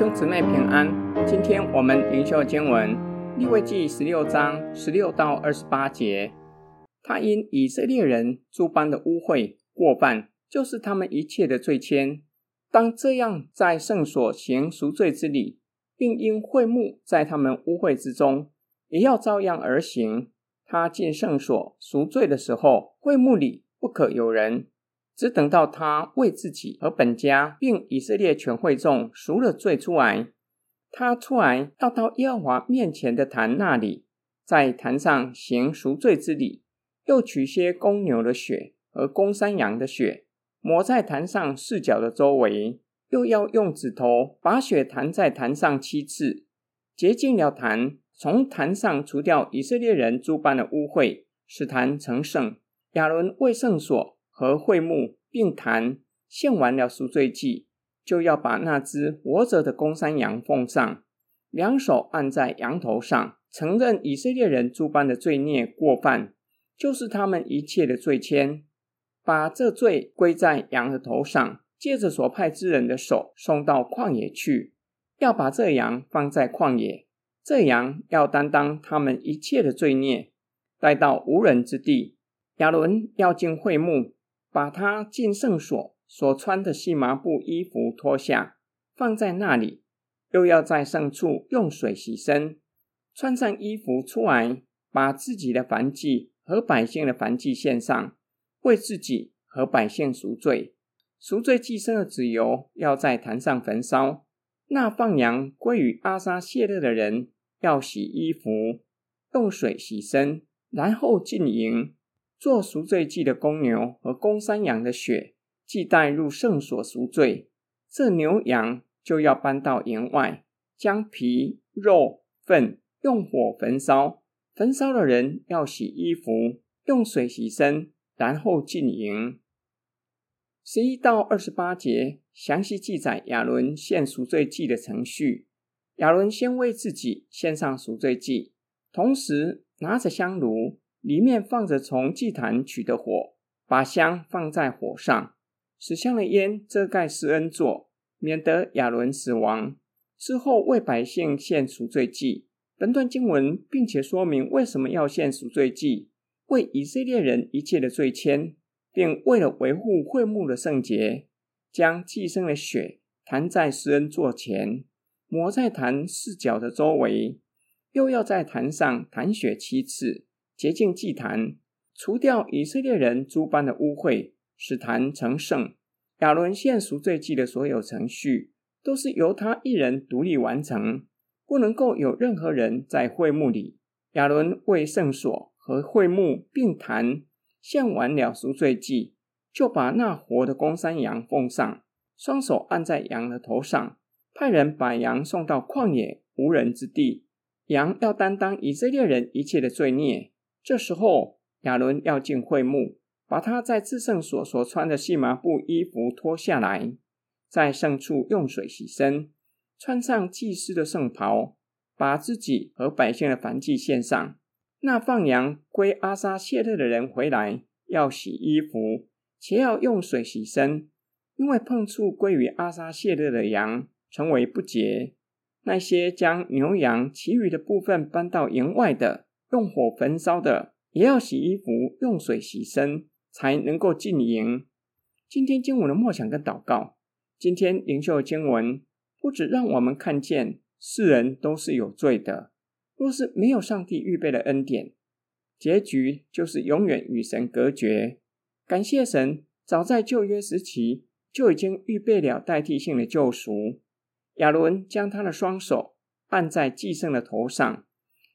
兄姊妹平安，今天我们灵修经文立位记十六章十六到二十八节。他因以色列人诸般的污秽过犯，就是他们一切的罪愆，当这样在圣所行赎罪之礼，并因会幕在他们污秽之中，也要照样而行。他进圣所赎罪的时候，会幕里不可有人。只等到他为自己和本家，并以色列全会众赎了罪出来，他出来要到耶和华面前的坛那里，在坛上行赎罪之礼，又取些公牛的血和公山羊的血，抹在坛上四角的周围，又要用指头把血弹在坛上七次，洁净了坛，从坛上除掉以色列人诸般的污秽，使坛成圣。亚伦为圣所。和会幕并坛献完了赎罪祭，就要把那只活着的公山羊奉上，两手按在羊头上，承认以色列人诸般的罪孽过犯，就是他们一切的罪愆，把这罪归在羊的头上，借着所派之人的手送到旷野去，要把这羊放在旷野，这羊要担当他们一切的罪孽，带到无人之地。亚伦要进会幕。把他进圣所所穿的细麻布衣服脱下，放在那里，又要在圣处用水洗身，穿上衣服出来，把自己的燔祭和百姓的燔祭献上，为自己和百姓赎罪。赎罪祭牲的脂油要在坛上焚烧。那放羊归于阿撒谢勒的人要洗衣服，用水洗身，然后进营。做赎罪祭的公牛和公山羊的血，既带入圣所赎罪，这牛羊就要搬到营外，将皮、肉、粪用火焚烧。焚烧的人要洗衣服，用水洗身，然后进营。十一到二十八节详细记载亚伦献赎罪祭的程序。亚伦先为自己献上赎罪祭，同时拿着香炉。里面放着从祭坛取的火，把香放在火上，使香的烟遮盖施恩座，免得亚伦死亡。之后为百姓献赎罪祭。本段经文并且说明为什么要献赎罪祭，为以色列人一切的罪愆，并为了维护会幕的圣洁，将祭牲的血弹在施恩座前，抹在坛四角的周围，又要在坛上弹血七次。洁净祭坛，除掉以色列人诸般的污秽，使坛成圣。亚伦献赎罪祭的所有程序，都是由他一人独立完成，不能够有任何人在会幕里。亚伦为圣所和会幕并坛献完了赎罪祭，就把那活的公山羊奉上，双手按在羊的头上，派人把羊送到旷野无人之地。羊要担当以色列人一切的罪孽。这时候，亚伦要进会幕，把他在至圣所所穿的细麻布衣服脱下来，在圣处用水洗身，穿上祭司的圣袍，把自己和百姓的凡祭献上。那放羊归阿撒谢勒的人回来，要洗衣服，且要用水洗身，因为碰触归于阿撒谢勒的羊，成为不洁。那些将牛羊其余的部分搬到营外的。用火焚烧的，也要洗衣服，用水洗身，才能够进营。今天经文的默想跟祷告，今天灵修的经文不止让我们看见世人都是有罪的，若是没有上帝预备的恩典，结局就是永远与神隔绝。感谢神，早在旧约时期就已经预备了代替性的救赎。亚伦将他的双手按在祭牲的头上。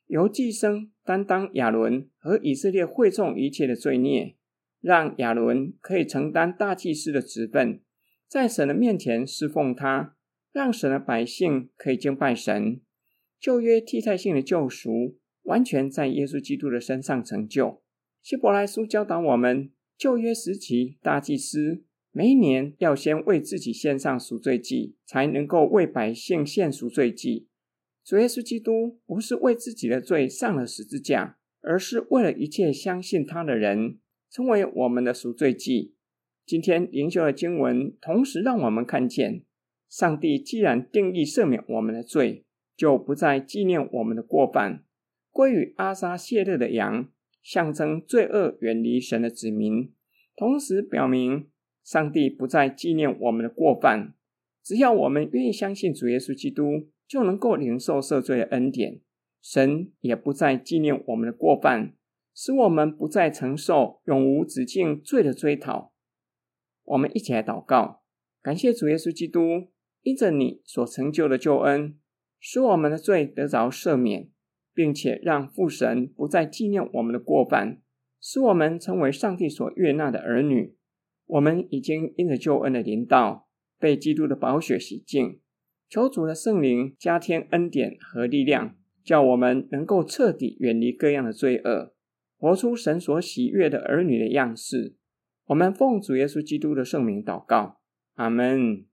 由祭牲担当亚伦和以色列会众一切的罪孽，让亚伦可以承担大祭司的职分，在神的面前侍奉他，让神的百姓可以敬拜神。旧约替代性的救赎，完全在耶稣基督的身上成就。希伯来书教导我们，旧约时期大祭司每一年要先为自己献上赎罪祭，才能够为百姓献赎罪祭。主耶稣基督不是为自己的罪上了十字架，而是为了一切相信他的人，成为我们的赎罪祭。今天灵修的经文，同时让我们看见，上帝既然定义赦免我们的罪，就不再纪念我们的过犯，归于阿撒谢勒的羊，象征罪恶远离神的子民，同时表明上帝不再纪念我们的过犯。只要我们愿意相信主耶稣基督，就能够领受赦罪的恩典。神也不再纪念我们的过犯，使我们不再承受永无止境罪的追讨。我们一起来祷告，感谢主耶稣基督，因着你所成就的救恩，使我们的罪得着赦免，并且让父神不再纪念我们的过犯，使我们成为上帝所悦纳的儿女。我们已经因着救恩的临到，被基督的宝血洗净。求主的圣灵加添恩典和力量。叫我们能够彻底远离各样的罪恶，活出神所喜悦的儿女的样式。我们奉主耶稣基督的圣名祷告，阿门。